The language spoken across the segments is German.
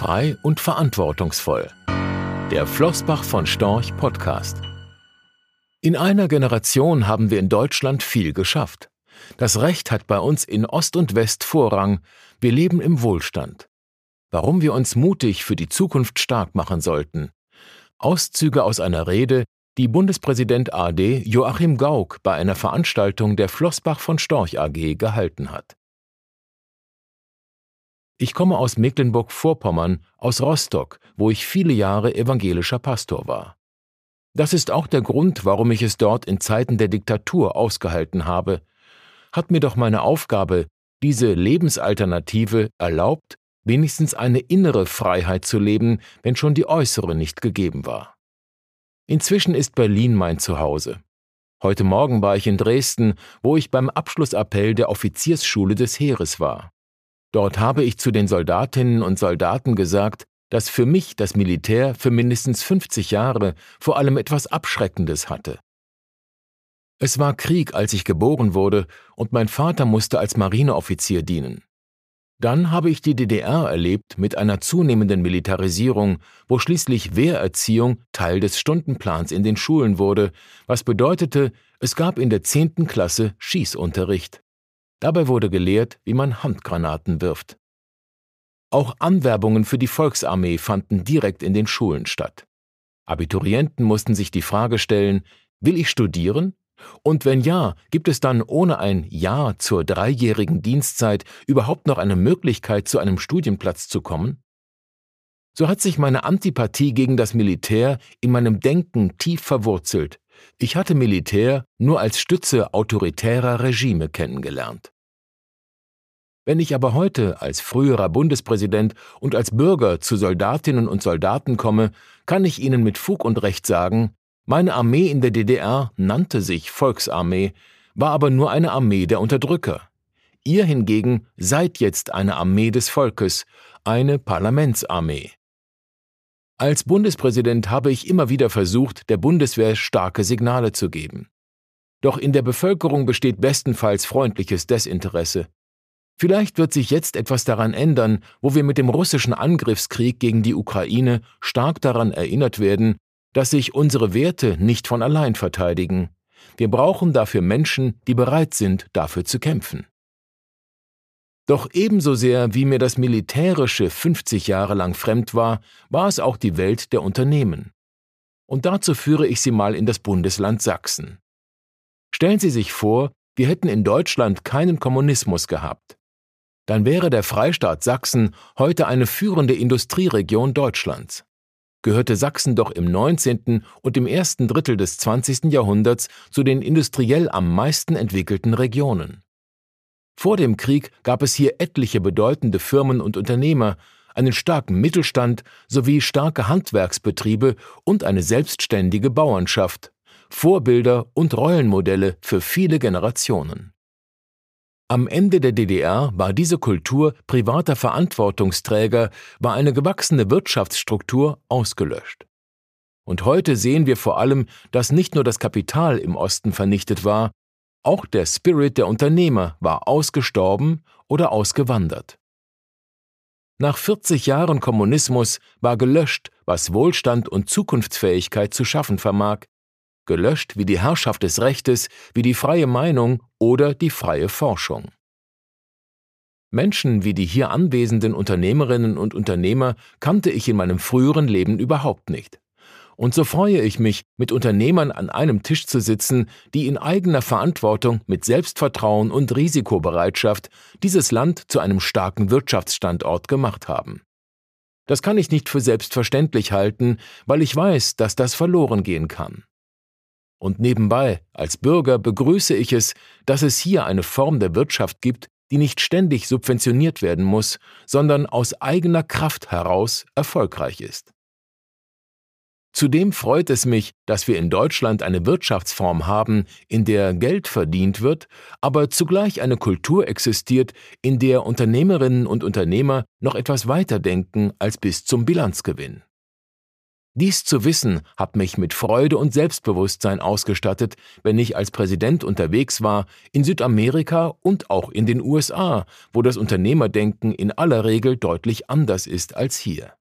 Frei und verantwortungsvoll. Der Flossbach von Storch Podcast. In einer Generation haben wir in Deutschland viel geschafft. Das Recht hat bei uns in Ost und West Vorrang. Wir leben im Wohlstand. Warum wir uns mutig für die Zukunft stark machen sollten. Auszüge aus einer Rede, die Bundespräsident AD Joachim Gauck bei einer Veranstaltung der Flossbach von Storch AG gehalten hat. Ich komme aus Mecklenburg-Vorpommern, aus Rostock, wo ich viele Jahre evangelischer Pastor war. Das ist auch der Grund, warum ich es dort in Zeiten der Diktatur ausgehalten habe. Hat mir doch meine Aufgabe, diese Lebensalternative, erlaubt, wenigstens eine innere Freiheit zu leben, wenn schon die äußere nicht gegeben war. Inzwischen ist Berlin mein Zuhause. Heute Morgen war ich in Dresden, wo ich beim Abschlussappell der Offiziersschule des Heeres war. Dort habe ich zu den Soldatinnen und Soldaten gesagt, dass für mich das Militär für mindestens 50 Jahre vor allem etwas Abschreckendes hatte. Es war Krieg, als ich geboren wurde, und mein Vater musste als Marineoffizier dienen. Dann habe ich die DDR erlebt mit einer zunehmenden Militarisierung, wo schließlich Wehrerziehung Teil des Stundenplans in den Schulen wurde, was bedeutete, es gab in der zehnten Klasse Schießunterricht. Dabei wurde gelehrt, wie man Handgranaten wirft. Auch Anwerbungen für die Volksarmee fanden direkt in den Schulen statt. Abiturienten mussten sich die Frage stellen, will ich studieren? Und wenn ja, gibt es dann ohne ein Ja zur dreijährigen Dienstzeit überhaupt noch eine Möglichkeit, zu einem Studienplatz zu kommen? So hat sich meine Antipathie gegen das Militär in meinem Denken tief verwurzelt, ich hatte Militär nur als Stütze autoritärer Regime kennengelernt. Wenn ich aber heute als früherer Bundespräsident und als Bürger zu Soldatinnen und Soldaten komme, kann ich Ihnen mit Fug und Recht sagen, meine Armee in der DDR nannte sich Volksarmee, war aber nur eine Armee der Unterdrücker. Ihr hingegen seid jetzt eine Armee des Volkes, eine Parlamentsarmee. Als Bundespräsident habe ich immer wieder versucht, der Bundeswehr starke Signale zu geben. Doch in der Bevölkerung besteht bestenfalls freundliches Desinteresse. Vielleicht wird sich jetzt etwas daran ändern, wo wir mit dem russischen Angriffskrieg gegen die Ukraine stark daran erinnert werden, dass sich unsere Werte nicht von allein verteidigen. Wir brauchen dafür Menschen, die bereit sind, dafür zu kämpfen. Doch ebenso sehr wie mir das Militärische 50 Jahre lang fremd war, war es auch die Welt der Unternehmen. Und dazu führe ich Sie mal in das Bundesland Sachsen. Stellen Sie sich vor, wir hätten in Deutschland keinen Kommunismus gehabt. Dann wäre der Freistaat Sachsen heute eine führende Industrieregion Deutschlands. Gehörte Sachsen doch im 19. und im ersten Drittel des 20. Jahrhunderts zu den industriell am meisten entwickelten Regionen. Vor dem Krieg gab es hier etliche bedeutende Firmen und Unternehmer, einen starken Mittelstand sowie starke Handwerksbetriebe und eine selbstständige Bauernschaft, Vorbilder und Rollenmodelle für viele Generationen. Am Ende der DDR war diese Kultur privater Verantwortungsträger, war eine gewachsene Wirtschaftsstruktur ausgelöscht. Und heute sehen wir vor allem, dass nicht nur das Kapital im Osten vernichtet war, auch der Spirit der Unternehmer war ausgestorben oder ausgewandert. Nach 40 Jahren Kommunismus war gelöscht, was Wohlstand und Zukunftsfähigkeit zu schaffen vermag, gelöscht wie die Herrschaft des Rechtes, wie die freie Meinung oder die freie Forschung. Menschen wie die hier anwesenden Unternehmerinnen und Unternehmer kannte ich in meinem früheren Leben überhaupt nicht. Und so freue ich mich, mit Unternehmern an einem Tisch zu sitzen, die in eigener Verantwortung mit Selbstvertrauen und Risikobereitschaft dieses Land zu einem starken Wirtschaftsstandort gemacht haben. Das kann ich nicht für selbstverständlich halten, weil ich weiß, dass das verloren gehen kann. Und nebenbei, als Bürger begrüße ich es, dass es hier eine Form der Wirtschaft gibt, die nicht ständig subventioniert werden muss, sondern aus eigener Kraft heraus erfolgreich ist. Zudem freut es mich, dass wir in Deutschland eine Wirtschaftsform haben, in der Geld verdient wird, aber zugleich eine Kultur existiert, in der Unternehmerinnen und Unternehmer noch etwas weiter denken als bis zum Bilanzgewinn. Dies zu wissen hat mich mit Freude und Selbstbewusstsein ausgestattet, wenn ich als Präsident unterwegs war, in Südamerika und auch in den USA, wo das Unternehmerdenken in aller Regel deutlich anders ist als hier.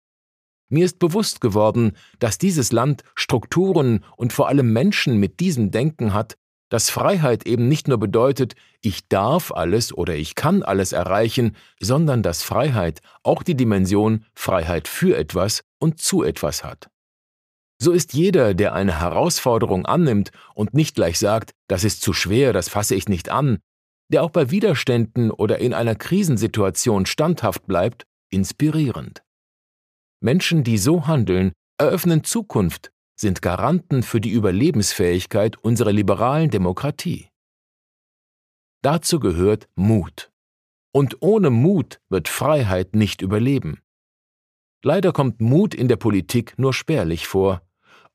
Mir ist bewusst geworden, dass dieses Land Strukturen und vor allem Menschen mit diesem Denken hat, dass Freiheit eben nicht nur bedeutet, ich darf alles oder ich kann alles erreichen, sondern dass Freiheit auch die Dimension Freiheit für etwas und zu etwas hat. So ist jeder, der eine Herausforderung annimmt und nicht gleich sagt, das ist zu schwer, das fasse ich nicht an, der auch bei Widerständen oder in einer Krisensituation standhaft bleibt, inspirierend. Menschen, die so handeln, eröffnen Zukunft, sind Garanten für die Überlebensfähigkeit unserer liberalen Demokratie. Dazu gehört Mut. Und ohne Mut wird Freiheit nicht überleben. Leider kommt Mut in der Politik nur spärlich vor,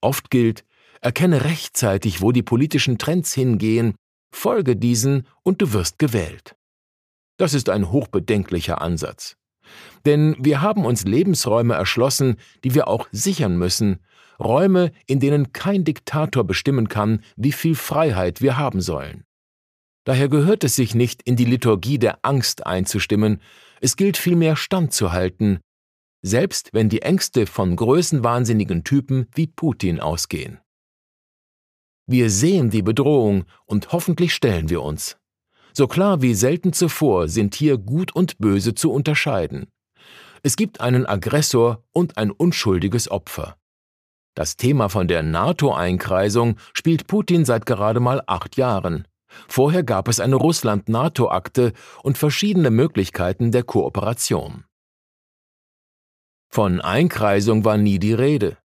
Oft gilt, erkenne rechtzeitig, wo die politischen Trends hingehen, folge diesen und du wirst gewählt. Das ist ein hochbedenklicher Ansatz. Denn wir haben uns Lebensräume erschlossen, die wir auch sichern müssen, Räume, in denen kein Diktator bestimmen kann, wie viel Freiheit wir haben sollen. Daher gehört es sich nicht, in die Liturgie der Angst einzustimmen, es gilt vielmehr standzuhalten, selbst wenn die Ängste von größenwahnsinnigen Typen wie Putin ausgehen. Wir sehen die Bedrohung und hoffentlich stellen wir uns. So klar wie selten zuvor sind hier Gut und Böse zu unterscheiden. Es gibt einen Aggressor und ein unschuldiges Opfer. Das Thema von der NATO-Einkreisung spielt Putin seit gerade mal acht Jahren. Vorher gab es eine Russland-NATO-Akte und verschiedene Möglichkeiten der Kooperation. Von Einkreisung war nie die Rede.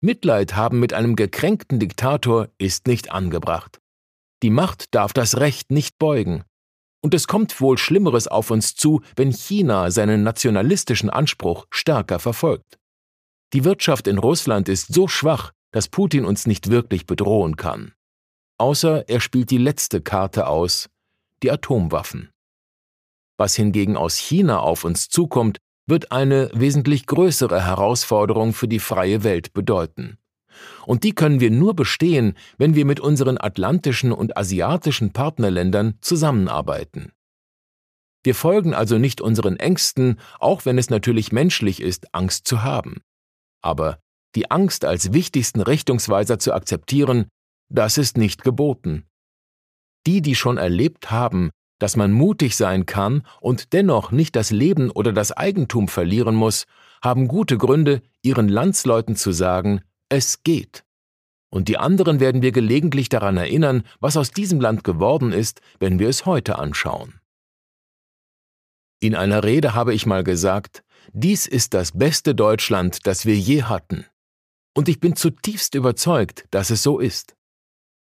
Mitleid haben mit einem gekränkten Diktator ist nicht angebracht. Die Macht darf das Recht nicht beugen. Und es kommt wohl Schlimmeres auf uns zu, wenn China seinen nationalistischen Anspruch stärker verfolgt. Die Wirtschaft in Russland ist so schwach, dass Putin uns nicht wirklich bedrohen kann. Außer er spielt die letzte Karte aus, die Atomwaffen. Was hingegen aus China auf uns zukommt, wird eine wesentlich größere Herausforderung für die freie Welt bedeuten. Und die können wir nur bestehen, wenn wir mit unseren atlantischen und asiatischen Partnerländern zusammenarbeiten. Wir folgen also nicht unseren Ängsten, auch wenn es natürlich menschlich ist, Angst zu haben. Aber die Angst als wichtigsten Richtungsweiser zu akzeptieren, das ist nicht geboten. Die, die schon erlebt haben, dass man mutig sein kann und dennoch nicht das Leben oder das Eigentum verlieren muss, haben gute Gründe, ihren Landsleuten zu sagen, es geht. Und die anderen werden wir gelegentlich daran erinnern, was aus diesem Land geworden ist, wenn wir es heute anschauen. In einer Rede habe ich mal gesagt, dies ist das beste Deutschland, das wir je hatten. Und ich bin zutiefst überzeugt, dass es so ist.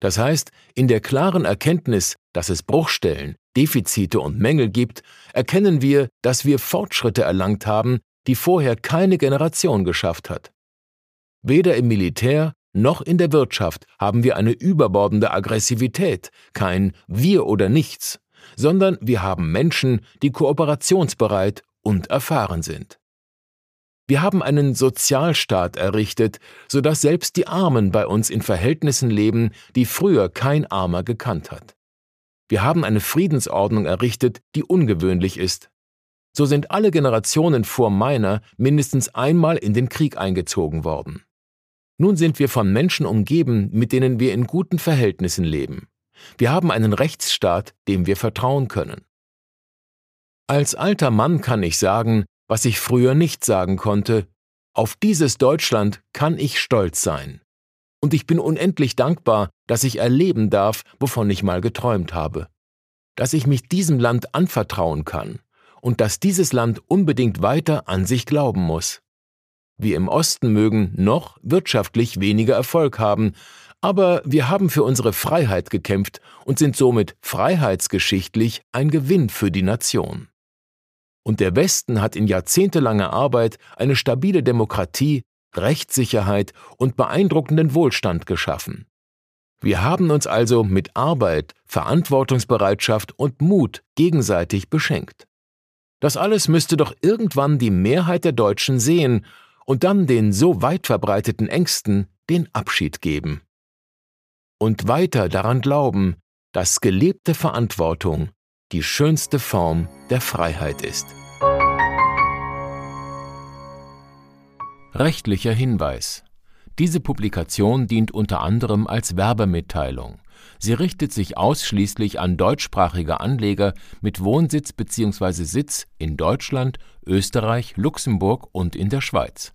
Das heißt, in der klaren Erkenntnis, dass es Bruchstellen, Defizite und Mängel gibt, erkennen wir, dass wir Fortschritte erlangt haben, die vorher keine Generation geschafft hat. Weder im Militär noch in der Wirtschaft haben wir eine überbordende Aggressivität, kein Wir oder nichts, sondern wir haben Menschen, die kooperationsbereit und erfahren sind. Wir haben einen Sozialstaat errichtet, sodass selbst die Armen bei uns in Verhältnissen leben, die früher kein Armer gekannt hat. Wir haben eine Friedensordnung errichtet, die ungewöhnlich ist. So sind alle Generationen vor meiner mindestens einmal in den Krieg eingezogen worden. Nun sind wir von Menschen umgeben, mit denen wir in guten Verhältnissen leben. Wir haben einen Rechtsstaat, dem wir vertrauen können. Als alter Mann kann ich sagen, was ich früher nicht sagen konnte, auf dieses Deutschland kann ich stolz sein und ich bin unendlich dankbar, dass ich erleben darf, wovon ich mal geträumt habe. Dass ich mich diesem Land anvertrauen kann und dass dieses Land unbedingt weiter an sich glauben muss. Wir im Osten mögen noch wirtschaftlich weniger Erfolg haben, aber wir haben für unsere Freiheit gekämpft und sind somit freiheitsgeschichtlich ein Gewinn für die Nation. Und der Westen hat in jahrzehntelanger Arbeit eine stabile Demokratie, Rechtssicherheit und beeindruckenden Wohlstand geschaffen. Wir haben uns also mit Arbeit, Verantwortungsbereitschaft und Mut gegenseitig beschenkt. Das alles müsste doch irgendwann die Mehrheit der Deutschen sehen, und dann den so weit verbreiteten Ängsten den Abschied geben. Und weiter daran glauben, dass gelebte Verantwortung die schönste Form der Freiheit ist. Rechtlicher Hinweis diese Publikation dient unter anderem als Werbemitteilung. Sie richtet sich ausschließlich an deutschsprachige Anleger mit Wohnsitz bzw. Sitz in Deutschland, Österreich, Luxemburg und in der Schweiz.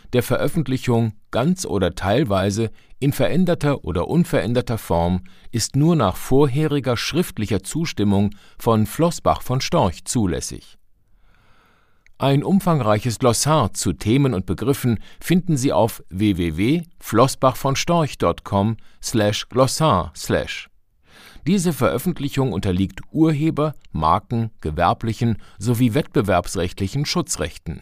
der Veröffentlichung ganz oder teilweise in veränderter oder unveränderter Form ist nur nach vorheriger schriftlicher Zustimmung von Flossbach von Storch zulässig ein umfangreiches Glossar zu Themen und Begriffen finden Sie auf www.flossbachvonstorch.com/glossar/. Diese Veröffentlichung unterliegt Urheber-, Marken-, gewerblichen sowie wettbewerbsrechtlichen Schutzrechten.